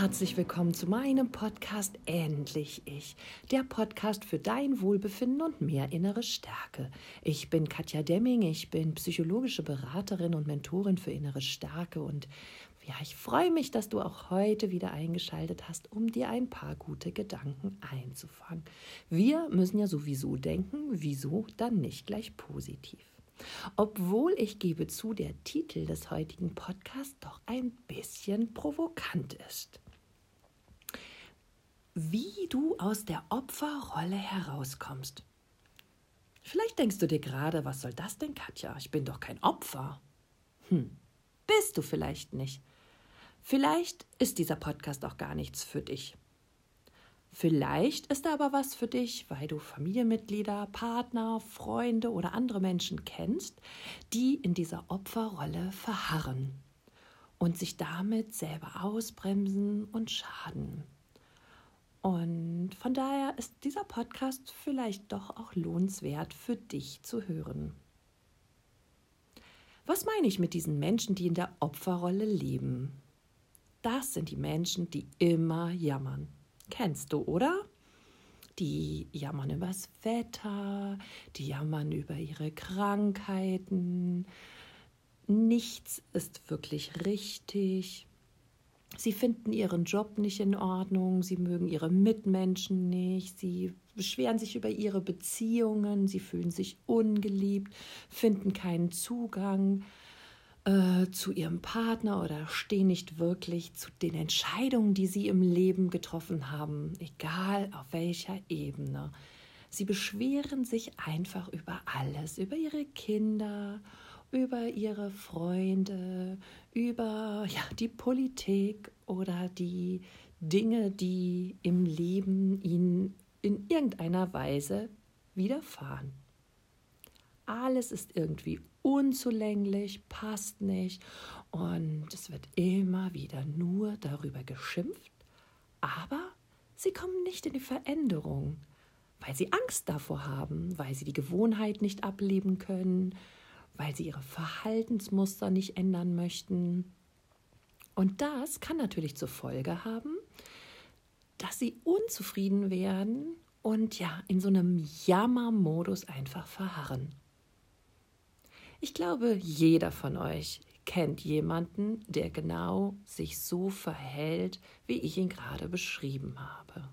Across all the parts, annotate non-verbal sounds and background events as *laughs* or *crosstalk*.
herzlich willkommen zu meinem Podcast Endlich Ich, der Podcast für dein Wohlbefinden und mehr innere Stärke. Ich bin Katja Demming, ich bin psychologische Beraterin und Mentorin für innere Stärke und ja, ich freue mich, dass du auch heute wieder eingeschaltet hast, um dir ein paar gute Gedanken einzufangen. Wir müssen ja sowieso denken, wieso dann nicht gleich positiv. Obwohl ich gebe zu, der Titel des heutigen Podcasts doch ein bisschen provokant ist. Wie du aus der Opferrolle herauskommst. Vielleicht denkst du dir gerade, was soll das denn, Katja? Ich bin doch kein Opfer. Hm, bist du vielleicht nicht. Vielleicht ist dieser Podcast auch gar nichts für dich. Vielleicht ist er aber was für dich, weil du Familienmitglieder, Partner, Freunde oder andere Menschen kennst, die in dieser Opferrolle verharren und sich damit selber ausbremsen und schaden. Und von daher ist dieser Podcast vielleicht doch auch lohnenswert für dich zu hören. Was meine ich mit diesen Menschen, die in der Opferrolle leben? Das sind die Menschen, die immer jammern. Kennst du, oder? Die jammern über das Wetter, die jammern über ihre Krankheiten. Nichts ist wirklich richtig. Sie finden ihren Job nicht in Ordnung, sie mögen ihre Mitmenschen nicht, sie beschweren sich über ihre Beziehungen, sie fühlen sich ungeliebt, finden keinen Zugang äh, zu ihrem Partner oder stehen nicht wirklich zu den Entscheidungen, die sie im Leben getroffen haben, egal auf welcher Ebene. Sie beschweren sich einfach über alles, über ihre Kinder, über ihre Freunde, über ja, die Politik oder die Dinge, die im Leben ihnen in irgendeiner Weise widerfahren. Alles ist irgendwie unzulänglich, passt nicht und es wird immer wieder nur darüber geschimpft, aber sie kommen nicht in die Veränderung, weil sie Angst davor haben, weil sie die Gewohnheit nicht ableben können, weil sie ihre Verhaltensmuster nicht ändern möchten. Und das kann natürlich zur Folge haben, dass sie unzufrieden werden und ja, in so einem Jammermodus einfach verharren. Ich glaube, jeder von euch kennt jemanden, der genau sich so verhält, wie ich ihn gerade beschrieben habe.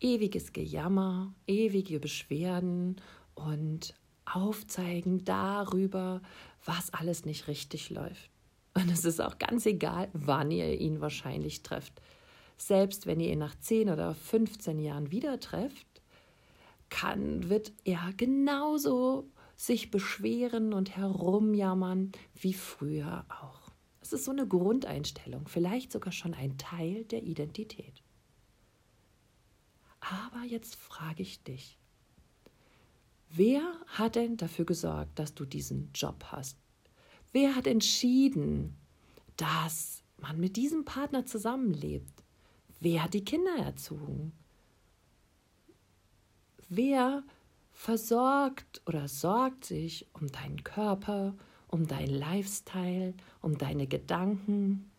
Ewiges Gejammer, ewige Beschwerden und Aufzeigen darüber, was alles nicht richtig läuft. Und es ist auch ganz egal, wann ihr ihn wahrscheinlich trefft. Selbst wenn ihr ihn nach 10 oder 15 Jahren wieder trefft, kann, wird er genauso sich beschweren und herumjammern wie früher auch. Es ist so eine Grundeinstellung, vielleicht sogar schon ein Teil der Identität. Aber jetzt frage ich dich, wer hat denn dafür gesorgt, dass du diesen Job hast? Wer hat entschieden, dass man mit diesem Partner zusammenlebt? Wer hat die Kinder erzogen? Wer versorgt oder sorgt sich um deinen Körper, um deinen Lifestyle, um deine Gedanken.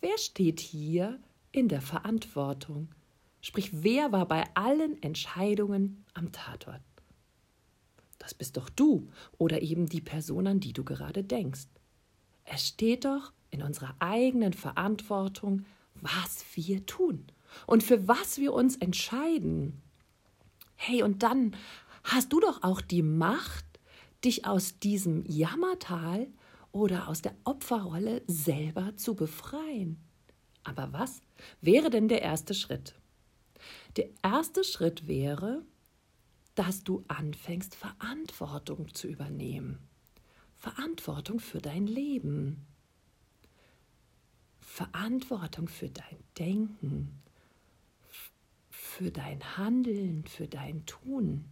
Wer steht hier in der Verantwortung? Sprich, wer war bei allen Entscheidungen am Tatort? Das bist doch du oder eben die Person, an die du gerade denkst. Es steht doch in unserer eigenen Verantwortung, was wir tun und für was wir uns entscheiden. Hey, und dann hast du doch auch die Macht, dich aus diesem Jammertal oder aus der Opferrolle selber zu befreien. Aber was wäre denn der erste Schritt? Der erste Schritt wäre, dass du anfängst, Verantwortung zu übernehmen. Verantwortung für dein Leben. Verantwortung für dein Denken, für dein Handeln, für dein Tun.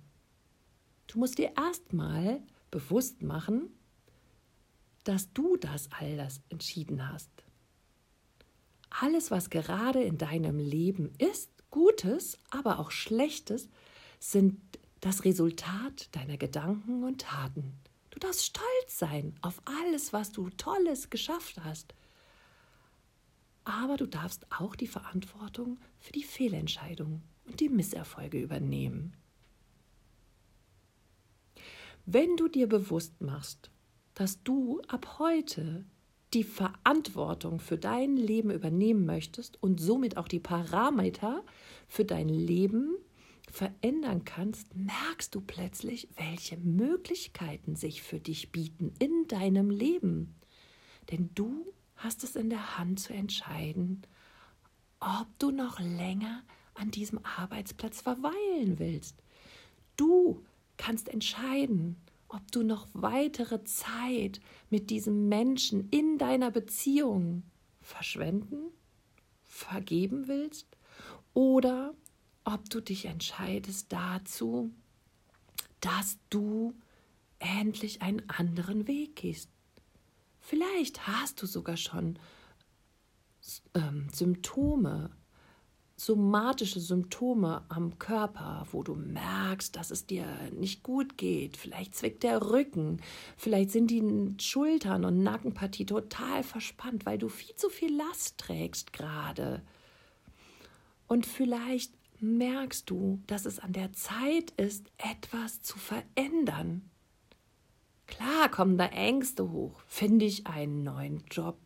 Du musst dir erstmal bewusst machen, dass du das all das entschieden hast. Alles, was gerade in deinem Leben ist, Gutes, aber auch Schlechtes, sind das Resultat deiner Gedanken und Taten. Du darfst stolz sein auf alles, was du Tolles geschafft hast. aber du darfst auch die Verantwortung für die Fehlentscheidungen und die Misserfolge übernehmen. Wenn du dir bewusst machst, dass du ab heute die Verantwortung für dein Leben übernehmen möchtest und somit auch die Parameter für dein Leben verändern kannst, merkst du plötzlich, welche Möglichkeiten sich für dich bieten in deinem Leben. Denn du hast es in der Hand zu entscheiden, ob du noch länger an diesem Arbeitsplatz verweilen willst. Du kannst entscheiden, ob du noch weitere Zeit mit diesem Menschen in deiner Beziehung verschwenden, vergeben willst oder ob du dich entscheidest dazu, dass du endlich einen anderen Weg gehst. Vielleicht hast du sogar schon ähm, Symptome somatische Symptome am Körper, wo du merkst, dass es dir nicht gut geht. Vielleicht zwickt der Rücken, vielleicht sind die Schultern und Nackenpartie total verspannt, weil du viel zu viel Last trägst gerade. Und vielleicht merkst du, dass es an der Zeit ist, etwas zu verändern. Klar kommen da Ängste hoch. Finde ich einen neuen Job?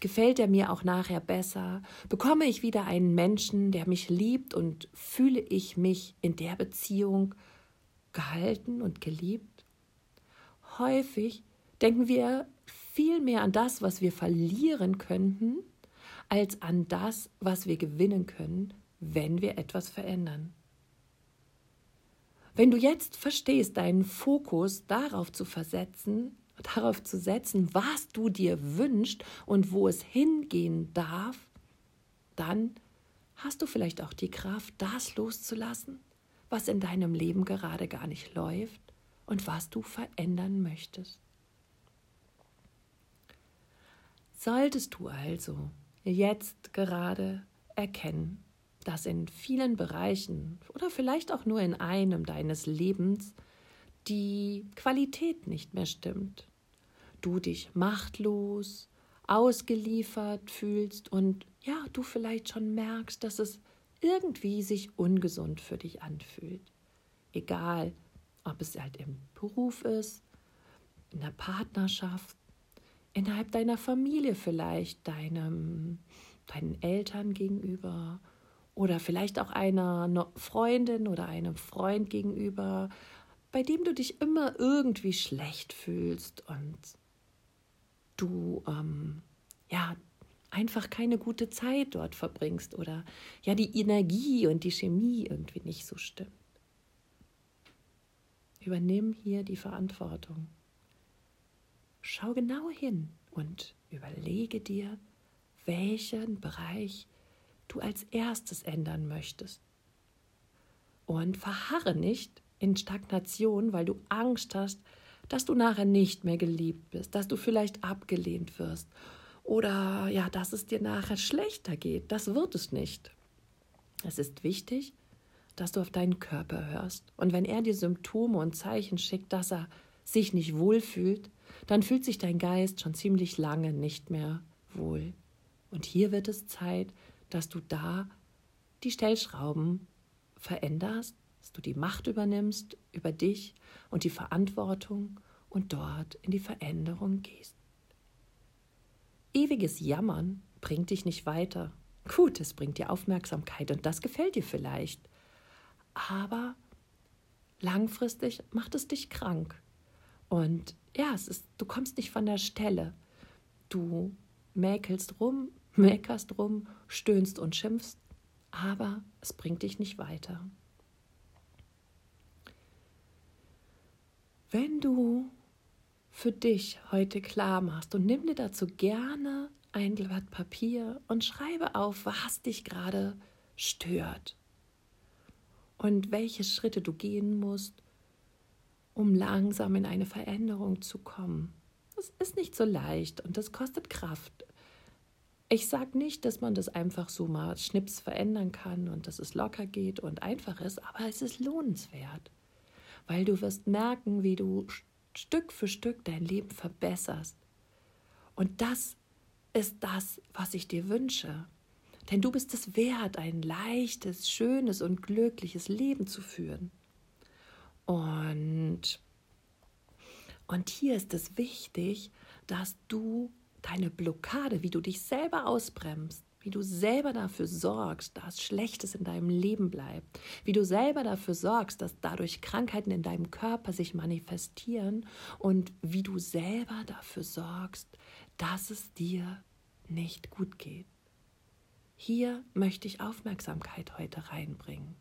Gefällt er mir auch nachher besser? Bekomme ich wieder einen Menschen, der mich liebt und fühle ich mich in der Beziehung gehalten und geliebt? Häufig denken wir viel mehr an das, was wir verlieren könnten, als an das, was wir gewinnen können, wenn wir etwas verändern. Wenn du jetzt verstehst, deinen Fokus darauf zu versetzen, darauf zu setzen, was du dir wünschst und wo es hingehen darf, dann hast du vielleicht auch die Kraft, das loszulassen, was in deinem Leben gerade gar nicht läuft und was du verändern möchtest. Solltest du also jetzt gerade erkennen, dass in vielen Bereichen oder vielleicht auch nur in einem deines Lebens die Qualität nicht mehr stimmt, du dich machtlos, ausgeliefert fühlst und ja, du vielleicht schon merkst, dass es irgendwie sich ungesund für dich anfühlt. Egal, ob es halt im Beruf ist, in der Partnerschaft, innerhalb deiner Familie vielleicht, deinem, deinen Eltern gegenüber oder vielleicht auch einer Freundin oder einem Freund gegenüber, bei dem du dich immer irgendwie schlecht fühlst und du ähm, ja einfach keine gute Zeit dort verbringst oder ja die Energie und die Chemie irgendwie nicht so stimmt. Übernimm hier die Verantwortung. Schau genau hin und überlege dir, welchen Bereich du als erstes ändern möchtest. Und verharre nicht in Stagnation, weil du Angst hast, dass du nachher nicht mehr geliebt bist, dass du vielleicht abgelehnt wirst oder ja, dass es dir nachher schlechter geht. Das wird es nicht. Es ist wichtig, dass du auf deinen Körper hörst. Und wenn er dir Symptome und Zeichen schickt, dass er sich nicht wohlfühlt, dann fühlt sich dein Geist schon ziemlich lange nicht mehr wohl. Und hier wird es Zeit, dass du da die Stellschrauben veränderst, dass du die Macht übernimmst über dich und die Verantwortung und dort in die Veränderung gehst. Ewiges Jammern bringt dich nicht weiter. Gut, es bringt dir Aufmerksamkeit und das gefällt dir vielleicht. Aber langfristig macht es dich krank. Und ja, es ist, du kommst nicht von der Stelle. Du mäkelst rum, *laughs* meckerst rum, stöhnst und schimpfst, aber es bringt dich nicht weiter. Wenn du für dich heute klar machst und nimm dir dazu gerne ein Blatt Papier und schreibe auf, was dich gerade stört und welche Schritte du gehen musst, um langsam in eine Veränderung zu kommen. Das ist nicht so leicht und das kostet Kraft. Ich sage nicht, dass man das einfach so mal schnips verändern kann und dass es locker geht und einfach ist, aber es ist lohnenswert weil du wirst merken, wie du Stück für Stück dein Leben verbesserst. Und das ist das, was ich dir wünsche. Denn du bist es wert, ein leichtes, schönes und glückliches Leben zu führen. Und, und hier ist es wichtig, dass du deine Blockade, wie du dich selber ausbremst, wie du selber dafür sorgst, dass Schlechtes in deinem Leben bleibt, wie du selber dafür sorgst, dass dadurch Krankheiten in deinem Körper sich manifestieren. Und wie du selber dafür sorgst, dass es dir nicht gut geht. Hier möchte ich Aufmerksamkeit heute reinbringen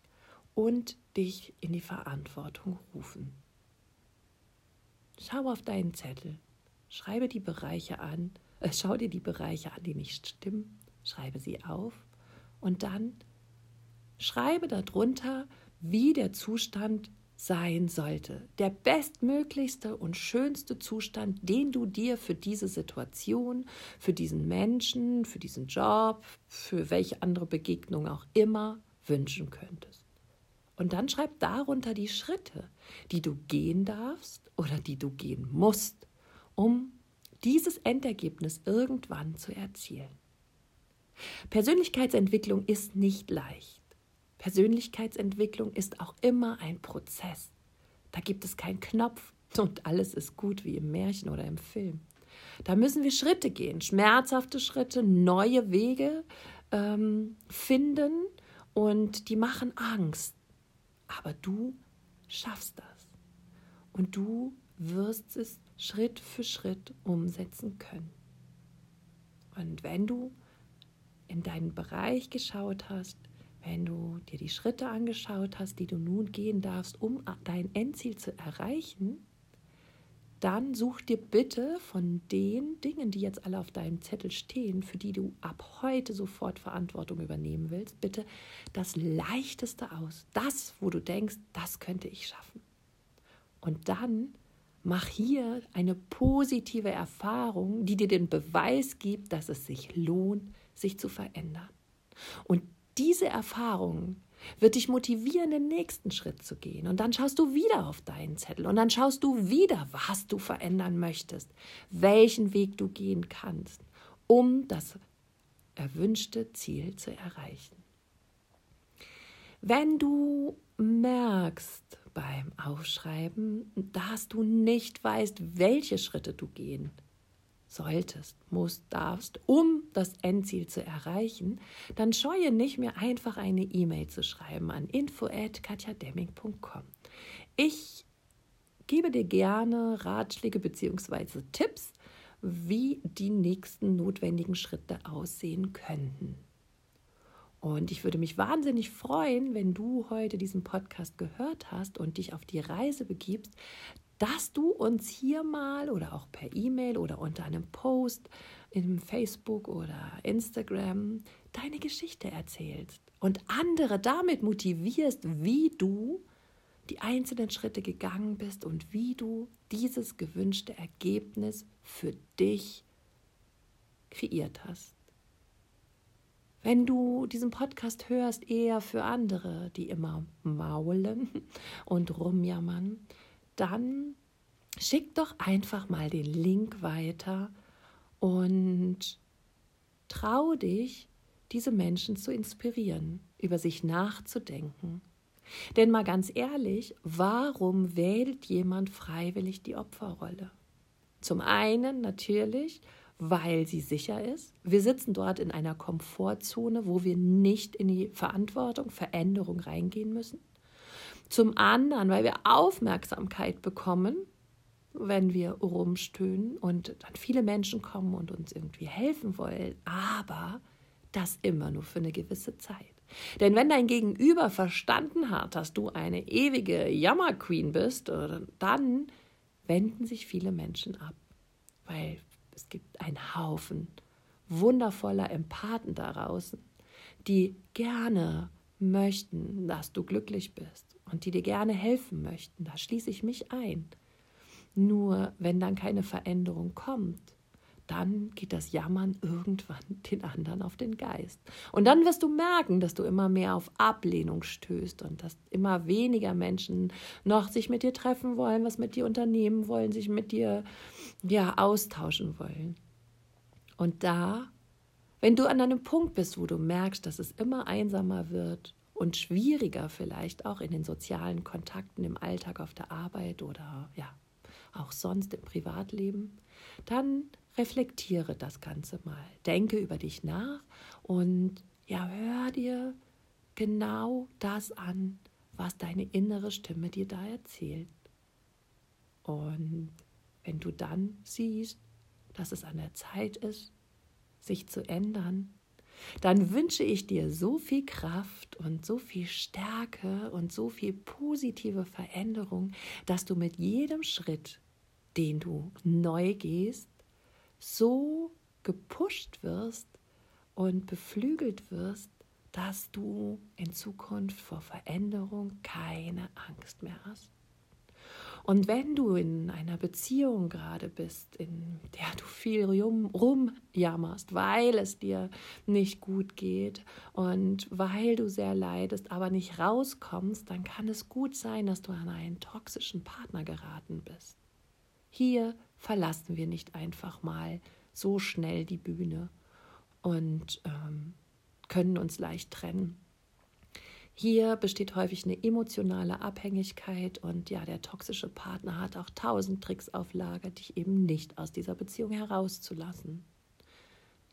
und dich in die Verantwortung rufen. Schau auf deinen Zettel, schreibe die Bereiche an, äh, schau dir die Bereiche an, die nicht stimmen, schreibe sie auf und dann schreibe darunter, wie der Zustand sein sollte. Der bestmöglichste und schönste Zustand, den du dir für diese Situation, für diesen Menschen, für diesen Job, für welche andere Begegnung auch immer wünschen könntest. Und dann schreib darunter die Schritte, die du gehen darfst oder die du gehen musst, um dieses Endergebnis irgendwann zu erzielen. Persönlichkeitsentwicklung ist nicht leicht. Persönlichkeitsentwicklung ist auch immer ein Prozess. Da gibt es keinen Knopf und alles ist gut wie im Märchen oder im Film. Da müssen wir Schritte gehen, schmerzhafte Schritte, neue Wege ähm, finden und die machen Angst. Aber du schaffst das und du wirst es Schritt für Schritt umsetzen können. Und wenn du in deinen Bereich geschaut hast, wenn du dir die Schritte angeschaut hast, die du nun gehen darfst, um dein Endziel zu erreichen, dann such dir bitte von den Dingen, die jetzt alle auf deinem Zettel stehen, für die du ab heute sofort Verantwortung übernehmen willst, bitte das Leichteste aus. Das, wo du denkst, das könnte ich schaffen. Und dann mach hier eine positive Erfahrung, die dir den Beweis gibt, dass es sich lohnt, sich zu verändern. Und diese Erfahrung wird dich motivieren, den nächsten Schritt zu gehen. Und dann schaust du wieder auf deinen Zettel und dann schaust du wieder, was du verändern möchtest, welchen Weg du gehen kannst, um das erwünschte Ziel zu erreichen. Wenn du merkst beim Aufschreiben, dass du nicht weißt, welche Schritte du gehen solltest, musst, darfst, um das Endziel zu erreichen, dann scheue nicht mehr einfach eine E-Mail zu schreiben an info@katjademming.com. Ich gebe dir gerne Ratschläge bzw. Tipps, wie die nächsten notwendigen Schritte aussehen könnten. Und ich würde mich wahnsinnig freuen, wenn du heute diesen Podcast gehört hast und dich auf die Reise begibst, dass du uns hier mal oder auch per E-Mail oder unter einem Post in Facebook oder Instagram deine Geschichte erzählst und andere damit motivierst, wie du die einzelnen Schritte gegangen bist und wie du dieses gewünschte Ergebnis für dich kreiert hast. Wenn du diesen Podcast hörst, eher für andere, die immer maulen *laughs* und rumjammern, dann schick doch einfach mal den Link weiter und trau dich, diese Menschen zu inspirieren, über sich nachzudenken. Denn mal ganz ehrlich, warum wählt jemand freiwillig die Opferrolle? Zum einen natürlich, weil sie sicher ist. Wir sitzen dort in einer Komfortzone, wo wir nicht in die Verantwortung, Veränderung reingehen müssen. Zum anderen, weil wir Aufmerksamkeit bekommen, wenn wir rumstöhnen und dann viele Menschen kommen und uns irgendwie helfen wollen, aber das immer nur für eine gewisse Zeit. Denn wenn dein Gegenüber verstanden hat, dass du eine ewige Jammerqueen bist, dann wenden sich viele Menschen ab, weil es gibt einen Haufen wundervoller Empathen da draußen, die gerne möchten, dass du glücklich bist und die dir gerne helfen möchten. Da schließe ich mich ein. Nur wenn dann keine Veränderung kommt, dann geht das Jammern irgendwann *laughs* den anderen auf den Geist. Und dann wirst du merken, dass du immer mehr auf Ablehnung stößt und dass immer weniger Menschen noch sich mit dir treffen wollen, was mit dir unternehmen wollen, sich mit dir ja austauschen wollen. Und da, wenn du an einem Punkt bist, wo du merkst, dass es immer einsamer wird und schwieriger vielleicht auch in den sozialen Kontakten im Alltag auf der Arbeit oder ja, auch sonst im Privatleben, dann reflektiere das Ganze mal. Denke über dich nach und ja, hör dir genau das an, was deine innere Stimme dir da erzählt. Und wenn du dann siehst, dass es an der Zeit ist, sich zu ändern, dann wünsche ich dir so viel Kraft und so viel Stärke und so viel positive Veränderung, dass du mit jedem Schritt, den du neu gehst, so gepusht wirst und beflügelt wirst, dass du in Zukunft vor Veränderung keine Angst mehr hast. Und wenn du in einer Beziehung gerade bist, in der du viel rumjammerst, weil es dir nicht gut geht und weil du sehr leidest, aber nicht rauskommst, dann kann es gut sein, dass du an einen toxischen Partner geraten bist. Hier verlassen wir nicht einfach mal so schnell die Bühne und ähm, können uns leicht trennen. Hier besteht häufig eine emotionale Abhängigkeit und ja, der toxische Partner hat auch tausend Tricks auf Lager, dich eben nicht aus dieser Beziehung herauszulassen.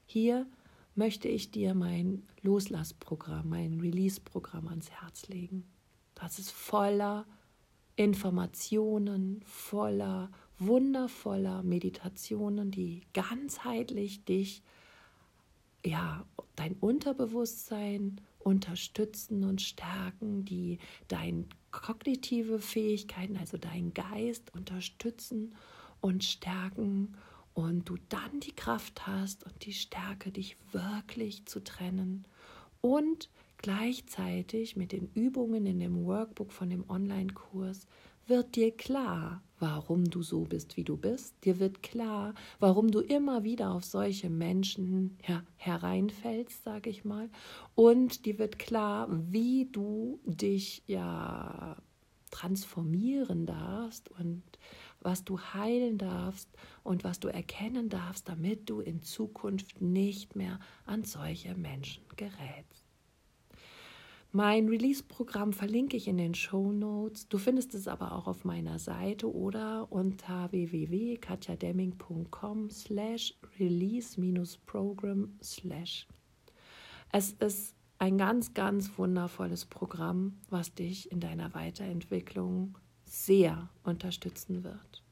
Hier möchte ich dir mein Loslassprogramm, mein Release-Programm ans Herz legen. Das ist voller Informationen, voller wundervoller Meditationen, die ganzheitlich dich ja, dein Unterbewusstsein unterstützen und stärken, die deine kognitive Fähigkeiten, also deinen Geist unterstützen und stärken und du dann die Kraft hast und die Stärke, dich wirklich zu trennen und gleichzeitig mit den Übungen in dem Workbook von dem Online-Kurs wird dir klar, warum du so bist, wie du bist. Dir wird klar, warum du immer wieder auf solche Menschen ja, hereinfällst, sage ich mal. Und dir wird klar, wie du dich ja transformieren darfst und was du heilen darfst und was du erkennen darfst, damit du in Zukunft nicht mehr an solche Menschen gerätst. Mein Release-Programm verlinke ich in den Show Notes. Du findest es aber auch auf meiner Seite oder unter www.katjademming.com slash release-program slash. Es ist ein ganz, ganz wundervolles Programm, was dich in deiner Weiterentwicklung sehr unterstützen wird.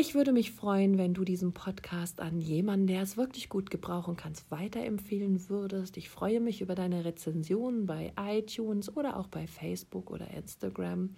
Ich würde mich freuen, wenn du diesen Podcast an jemanden, der es wirklich gut gebrauchen kannst, weiterempfehlen würdest. Ich freue mich über deine Rezensionen bei iTunes oder auch bei Facebook oder Instagram.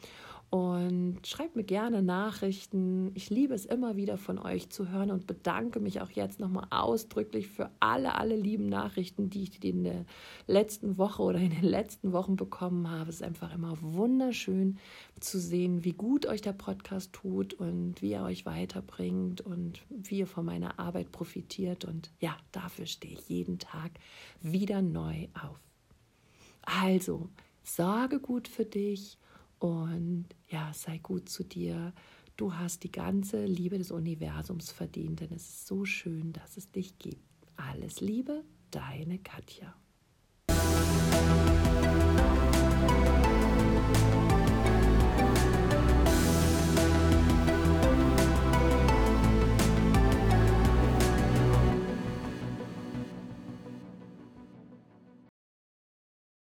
Und schreibt mir gerne Nachrichten. Ich liebe es immer wieder von euch zu hören und bedanke mich auch jetzt nochmal ausdrücklich für alle, alle lieben Nachrichten, die ich in der letzten Woche oder in den letzten Wochen bekommen habe. Es ist einfach immer wunderschön zu sehen, wie gut euch der Podcast tut und wie er euch weiterbringt und wie ihr von meiner Arbeit profitiert. Und ja, dafür stehe ich jeden Tag wieder neu auf. Also, sorge gut für dich und ja, sei gut zu dir. Du hast die ganze Liebe des Universums verdient, denn es ist so schön, dass es dich gibt. Alles Liebe, deine Katja.